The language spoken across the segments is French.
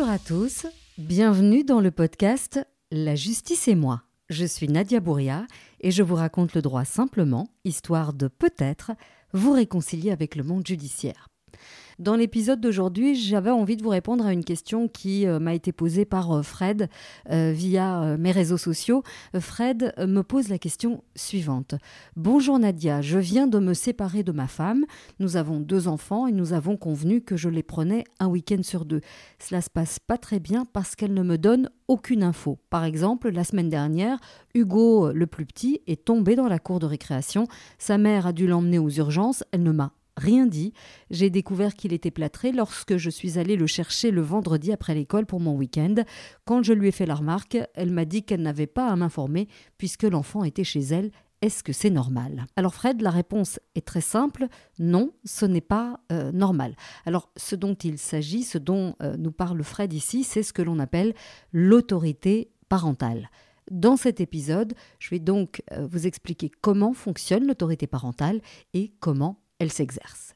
Bonjour à tous, bienvenue dans le podcast La justice et moi. Je suis Nadia Bouria et je vous raconte le droit simplement, histoire de peut-être vous réconcilier avec le monde judiciaire. Dans l'épisode d'aujourd'hui, j'avais envie de vous répondre à une question qui euh, m'a été posée par euh, Fred euh, via mes réseaux sociaux. Fred me pose la question suivante. Bonjour Nadia, je viens de me séparer de ma femme. Nous avons deux enfants et nous avons convenu que je les prenais un week-end sur deux. Cela se passe pas très bien parce qu'elle ne me donne aucune info. Par exemple, la semaine dernière, Hugo, le plus petit, est tombé dans la cour de récréation. Sa mère a dû l'emmener aux urgences. Elle ne m'a rien dit. J'ai découvert qu'il était plâtré lorsque je suis allée le chercher le vendredi après l'école pour mon week-end. Quand je lui ai fait la remarque, elle m'a dit qu'elle n'avait pas à m'informer puisque l'enfant était chez elle. Est-ce que c'est normal? Alors Fred, la réponse est très simple, non, ce n'est pas euh, normal. Alors ce dont il s'agit, ce dont euh, nous parle Fred ici, c'est ce que l'on appelle l'autorité parentale. Dans cet épisode, je vais donc euh, vous expliquer comment fonctionne l'autorité parentale et comment elle s'exerce.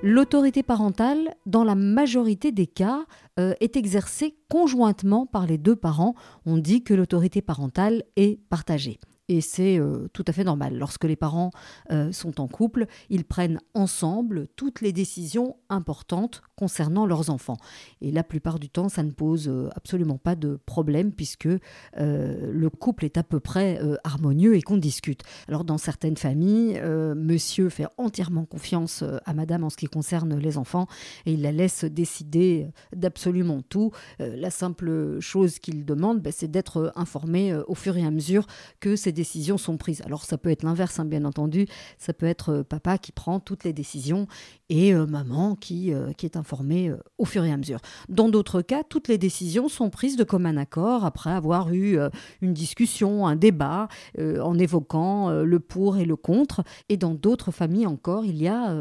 L'autorité parentale, dans la majorité des cas, euh, est exercée conjointement par les deux parents. On dit que l'autorité parentale est partagée. Et c'est euh, tout à fait normal. Lorsque les parents euh, sont en couple, ils prennent ensemble toutes les décisions importantes concernant leurs enfants. Et la plupart du temps, ça ne pose euh, absolument pas de problème puisque le couple est à peu près harmonieux et qu'on discute. Alors dans certaines familles, monsieur fait entièrement confiance à madame en ce qui concerne les enfants et il la laisse décider d'absolument tout. la simple chose qu'il demande, ben, c'est d'être informé au fur et à mesure que ces décisions sont prises. Alors ça peut être l'inverse, hein, bien entendu. Ça peut être euh, papa qui prend toutes les décisions et euh, maman qui, euh, qui est informée au fur et à mesure. Dans d'autres cas, toutes les décisions sont prises de commun accord après avoir eu une discussion, un débat, en évoquant le pour et le contre. Et dans d'autres familles encore, il y a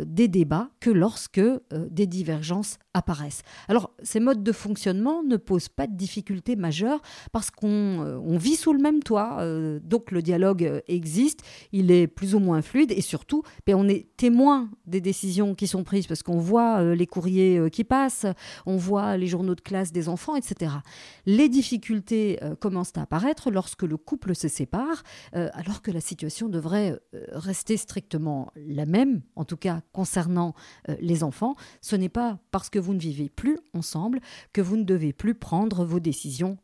des débats que lorsque des divergences apparaissent. Alors ces modes de fonctionnement ne posent pas de difficultés majeures parce qu'on on vit sous le même toit donc le dialogue euh, existe, il est plus ou moins fluide et surtout, ben, on est témoin des décisions qui sont prises parce qu'on voit euh, les courriers euh, qui passent, on voit les journaux de classe des enfants, etc. Les difficultés commencent à apparaître lorsque le couple se sépare, alors que la situation devrait rester strictement la même, en tout cas concernant les enfants. Ce n'est pas parce que vous ne vivez plus ensemble que vous ne devez plus prendre vos décisions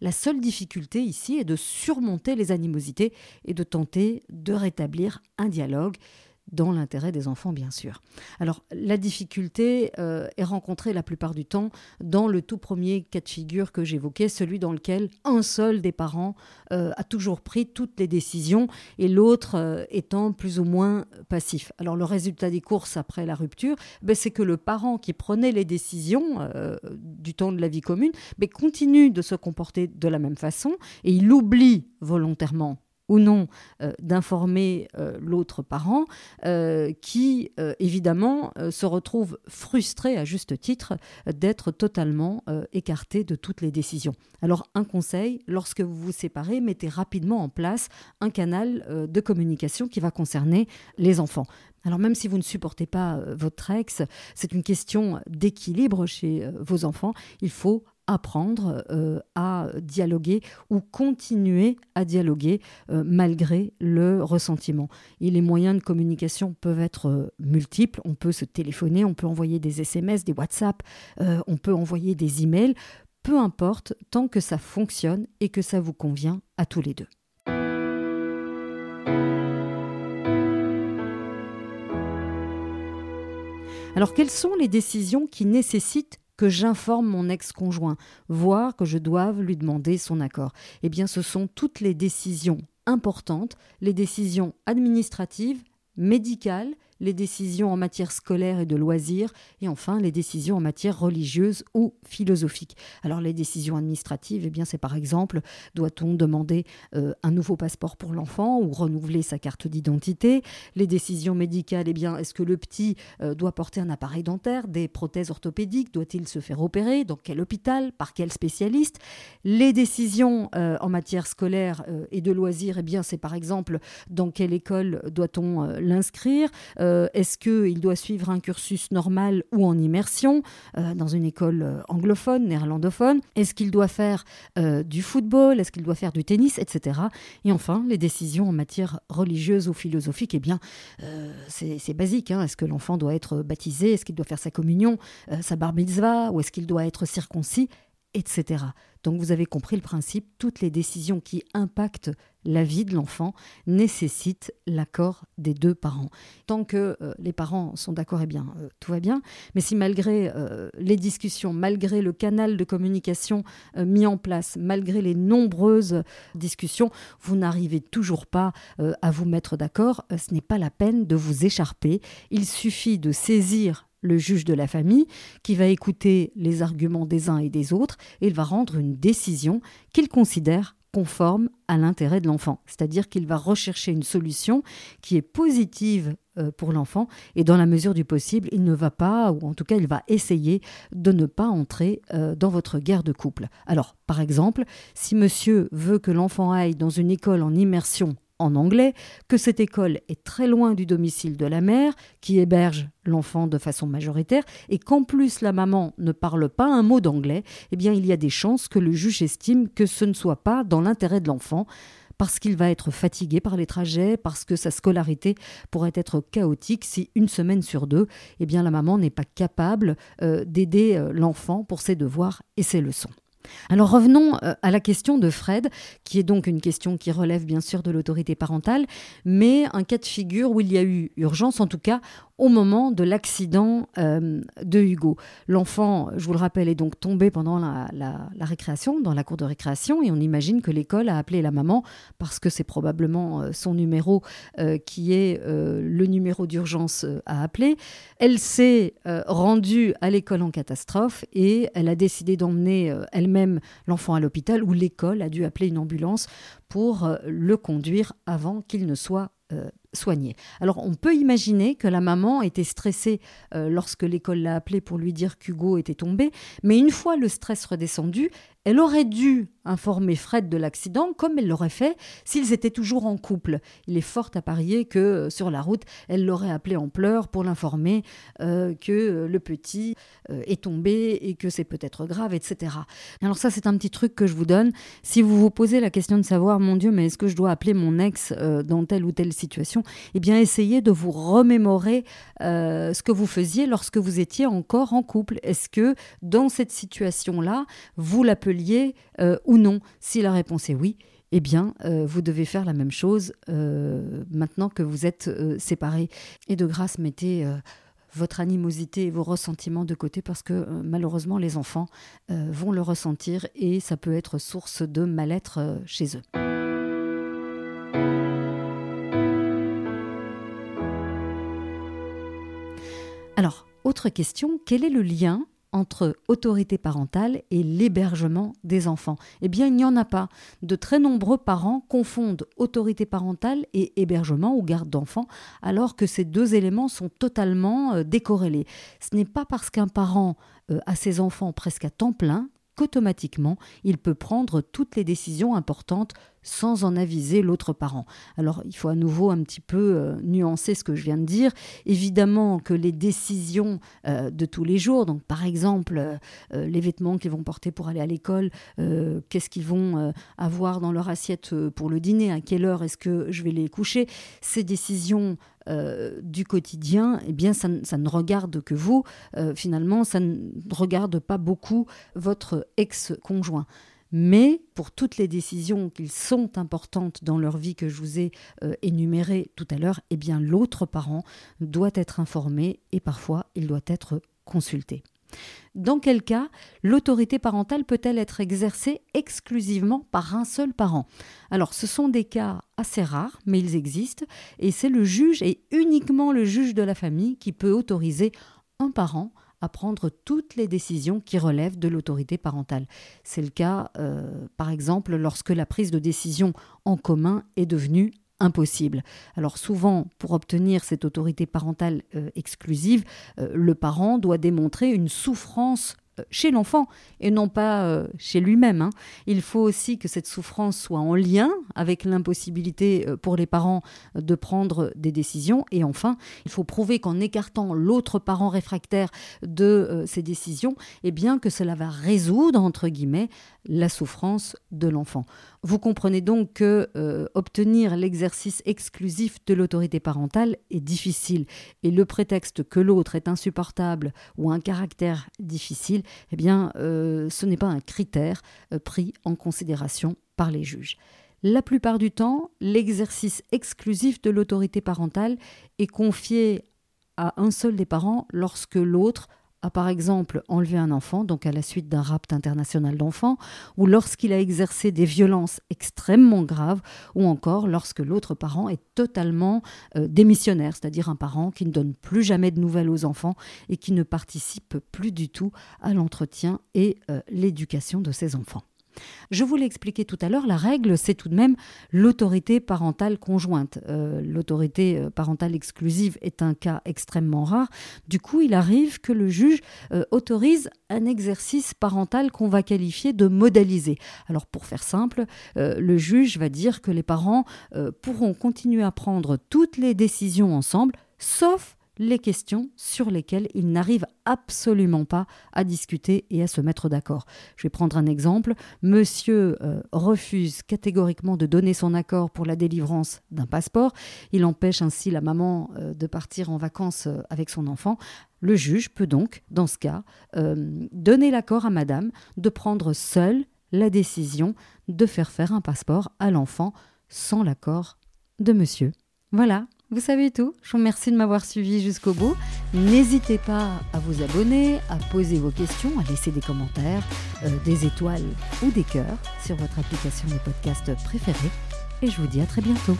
La seule difficulté ici est de surmonter les animosités et de tenter de rétablir un dialogue dans l'intérêt des enfants, bien sûr. Alors, la difficulté euh, est rencontrée la plupart du temps dans le tout premier cas de figure que j'évoquais, celui dans lequel un seul des parents euh, a toujours pris toutes les décisions et l'autre euh, étant plus ou moins passif. Alors, le résultat des courses après la rupture, ben, c'est que le parent qui prenait les décisions du temps de la vie commune ben, continue de se comporter de la même façon et il oublie volontairement ou non euh, d'informer euh, l'autre parent, euh, qui évidemment se retrouve frustré à juste titre d'être totalement écarté de toutes les décisions. Alors un conseil, lorsque vous vous séparez, mettez rapidement en place un canal de communication qui va concerner les enfants. Alors même si vous ne supportez pas votre ex, c'est une question d'équilibre chez vos enfants. Il faut apprendre euh, à dialoguer ou continuer à dialoguer euh, malgré le ressentiment. Et les moyens de communication peuvent être euh, multiples. On peut se téléphoner, on peut envoyer des SMS, des WhatsApp, on peut envoyer des emails. Peu importe, tant que ça fonctionne et que ça vous convient à tous les deux. Alors, quelles sont les décisions qui nécessitent j'informe mon ex-conjoint, voire que je doive lui demander son accord. Eh bien, ce sont toutes les décisions importantes, les décisions administratives, médicales les décisions en matière scolaire et de loisirs, et enfin les décisions en matière religieuse ou philosophique. Alors les décisions administratives, eh c'est par exemple, doit-on demander euh, un nouveau passeport pour l'enfant ou renouveler sa carte d'identité? Les décisions médicales, eh est-ce que le petit euh, doit porter un appareil dentaire, des prothèses orthopédiques, doit-il se faire opérer, dans quel hôpital, par quel spécialiste? Les décisions euh, en matière scolaire et de loisirs, eh c'est par exemple dans quelle école doit-on l'inscrire? Euh, est-ce qu'il doit suivre un cursus normal ou en immersion euh, dans une école euh, anglophone, néerlandophone? Est-ce qu'il doit faire du football? Est-ce qu'il doit faire du tennis, etc. Et enfin, les décisions en matière religieuse ou philosophique, eh bien, c'est basique. Hein. Est-ce que l'enfant doit être baptisé? Est-ce qu'il doit faire sa communion, sa bar Ou est-ce qu'il doit être circoncis? Etc. Donc vous avez compris le principe, toutes les décisions qui impactent la vie de l'enfant nécessitent l'accord des deux parents. Tant que euh, les parents sont d'accord, eh bien, euh, tout va bien. Mais si malgré euh, les discussions, malgré le canal de communication mis en place, malgré les nombreuses discussions, vous n'arrivez toujours pas à vous mettre d'accord, ce n'est pas la peine de vous écharper. Il suffit de saisir le juge de la famille, qui va écouter les arguments des uns et des autres, et il va rendre une décision qu'il considère conforme à l'intérêt de l'enfant. C'est-à-dire qu'il va rechercher une solution qui est positive euh, pour l'enfant et dans la mesure du possible, il ne va pas, ou en tout cas il va essayer de ne pas entrer euh, dans votre guerre de couple. Alors, par exemple, si monsieur veut que l'enfant aille dans une école en immersion en anglais, que cette école est très loin du domicile de la mère, qui héberge l'enfant de façon majoritaire, et qu'en plus la maman ne parle pas un mot d'anglais, eh bien il y a des chances que le juge estime que ce ne soit pas dans l'intérêt de l'enfant, parce qu'il va être fatigué par les trajets, parce que sa scolarité pourrait être chaotique si une semaine sur deux, eh bien la maman n'est pas capable euh, d'aider euh, l'enfant pour ses devoirs et ses leçons. Alors revenons euh, à la question de Fred, qui est donc une question qui relève bien sûr de l'autorité parentale, mais un cas de figure où il y a eu urgence, en tout cas au moment de l'accident euh, de Hugo. L'enfant, je vous le rappelle, est donc tombé pendant la, récréation, dans la cour de récréation, et on imagine que l'école a appelé la maman parce que c'est probablement euh, son numéro euh, qui est le numéro d'urgence à appeler. Elle s'est rendue à l'école en catastrophe et elle a décidé d'emmener elle-même l'enfant à l'hôpital où l'école a dû appeler une ambulance pour le conduire avant qu'il ne soit Alors on peut imaginer que la maman était stressée euh, lorsque l'école l'a appelée pour lui dire qu'Hugo était tombé, mais une fois le stress redescendu, elle aurait dû informer Fred de l'accident comme elle l'aurait fait s'ils étaient toujours en couple. Il est fort à parier que euh, sur la route, elle l'aurait appelé en pleurs pour l'informer euh, que le petit est tombé et que c'est peut-être grave, etc. Alors ça, c'est un petit truc que je vous donne. Si vous vous posez la question de savoir, mon Dieu, mais est-ce que je dois appeler mon ex dans telle ou telle situation? Eh bien, essayez de vous remémorer ce que vous faisiez lorsque vous étiez encore en couple. Est-ce que dans cette situation-là, vous l'appelez euh, ou non? Si la réponse est oui, eh bien, euh, vous devez faire la même chose euh, maintenant que vous êtes séparés. Et de grâce, mettez votre animosité et vos ressentiments de côté parce que malheureusement, les enfants vont le ressentir et ça peut être source de mal-être chez eux. Alors, autre question, quel est le lien entre autorité parentale et l'hébergement des enfants? Eh bien, il n'y en a pas. De très nombreux parents confondent autorité parentale et hébergement ou garde d'enfants, alors que ces deux éléments sont totalement euh, décorrélés. Ce n'est pas parce qu'un parent euh, a ses enfants presque à temps plein qu'automatiquement il peut prendre toutes les décisions importantes sans en aviser l'autre parent. Alors il faut à nouveau un petit peu euh, nuancer ce que je viens de dire. Évidemment que les décisions euh, de tous les jours, donc par exemple euh, les vêtements qu'ils vont porter pour aller à l'école, qu'est-ce qu'ils vont avoir dans leur assiette pour le dîner, à quelle heure est-ce que je vais les coucher, ces décisions du quotidien, eh bien, ça, ça, ne regarde que vous. finalement, ça ne regarde pas beaucoup votre ex-conjoint. Mais pour toutes les décisions qui sont importantes dans leur vie que je vous ai euh, énumérées tout à l'heure, eh bien l'autre parent doit être informé et parfois il doit être consulté. Dans quel cas l'autorité parentale peut-elle être exercée exclusivement par un seul parent? Alors ce sont des cas assez rares, mais ils existent, et c'est le juge et uniquement le juge de la famille qui peut autoriser un parent à prendre toutes les décisions qui relèvent de l'autorité parentale. C'est le cas, euh, par exemple, lorsque la prise de décision en commun est devenue impossible. Alors souvent, pour obtenir cette autorité parentale euh, exclusive, euh, le parent doit démontrer une souffrance chez l'enfant et non pas euh, chez lui-même. Hein. Il faut aussi que cette souffrance soit en lien avec l'impossibilité euh, pour les parents de prendre des décisions. Et enfin, il faut prouver qu'en écartant l'autre parent réfractaire de ces décisions, eh bien que cela va résoudre, entre guillemets, la souffrance de l'enfant. Vous comprenez donc que obtenir l'exercice exclusif de l'autorité parentale est difficile et le prétexte que l'autre est insupportable ou un caractère difficile eh bien, euh, ce n'est pas un critère euh, pris en considération par les juges. La plupart du temps, l'exercice exclusif de l'autorité parentale est confié à un seul des parents lorsque l'autre a par exemple enlevé un enfant, donc à la suite d'un rapt international d'enfants, ou lorsqu'il a exercé des violences extrêmement graves, ou encore lorsque l'autre parent est totalement euh, démissionnaire, c'est-à-dire un parent qui ne donne plus jamais de nouvelles aux enfants et qui ne participe plus du tout à l'entretien et euh, l'éducation de ses enfants. Je vous l'ai expliqué tout à l'heure, la règle, c'est tout de même l'autorité parentale conjointe. Euh, l'autorité euh, parentale exclusive est un cas extrêmement rare. Du coup, il arrive que le juge euh, autorise un exercice parental qu'on va qualifier de modalisé. Alors, pour faire simple, le juge va dire que les parents pourront continuer à prendre toutes les décisions ensemble, sauf les questions sur lesquelles ils n'arrivent absolument pas à discuter et à se mettre d'accord. Je vais prendre un exemple. Monsieur euh, refuse catégoriquement de donner son accord pour la délivrance d'un passeport. Il empêche ainsi la maman euh, de partir en vacances euh, avec son enfant. Le juge peut donc, dans ce cas, donner l'accord à madame de prendre seule la décision de faire faire un passeport à l'enfant sans l'accord de monsieur. Voilà, vous savez tout, je vous remercie de m'avoir suivi jusqu'au bout. N'hésitez pas à vous abonner, à poser vos questions, à laisser des commentaires, euh, des étoiles ou des cœurs sur votre application de podcast préférée. Et je vous dis à très bientôt.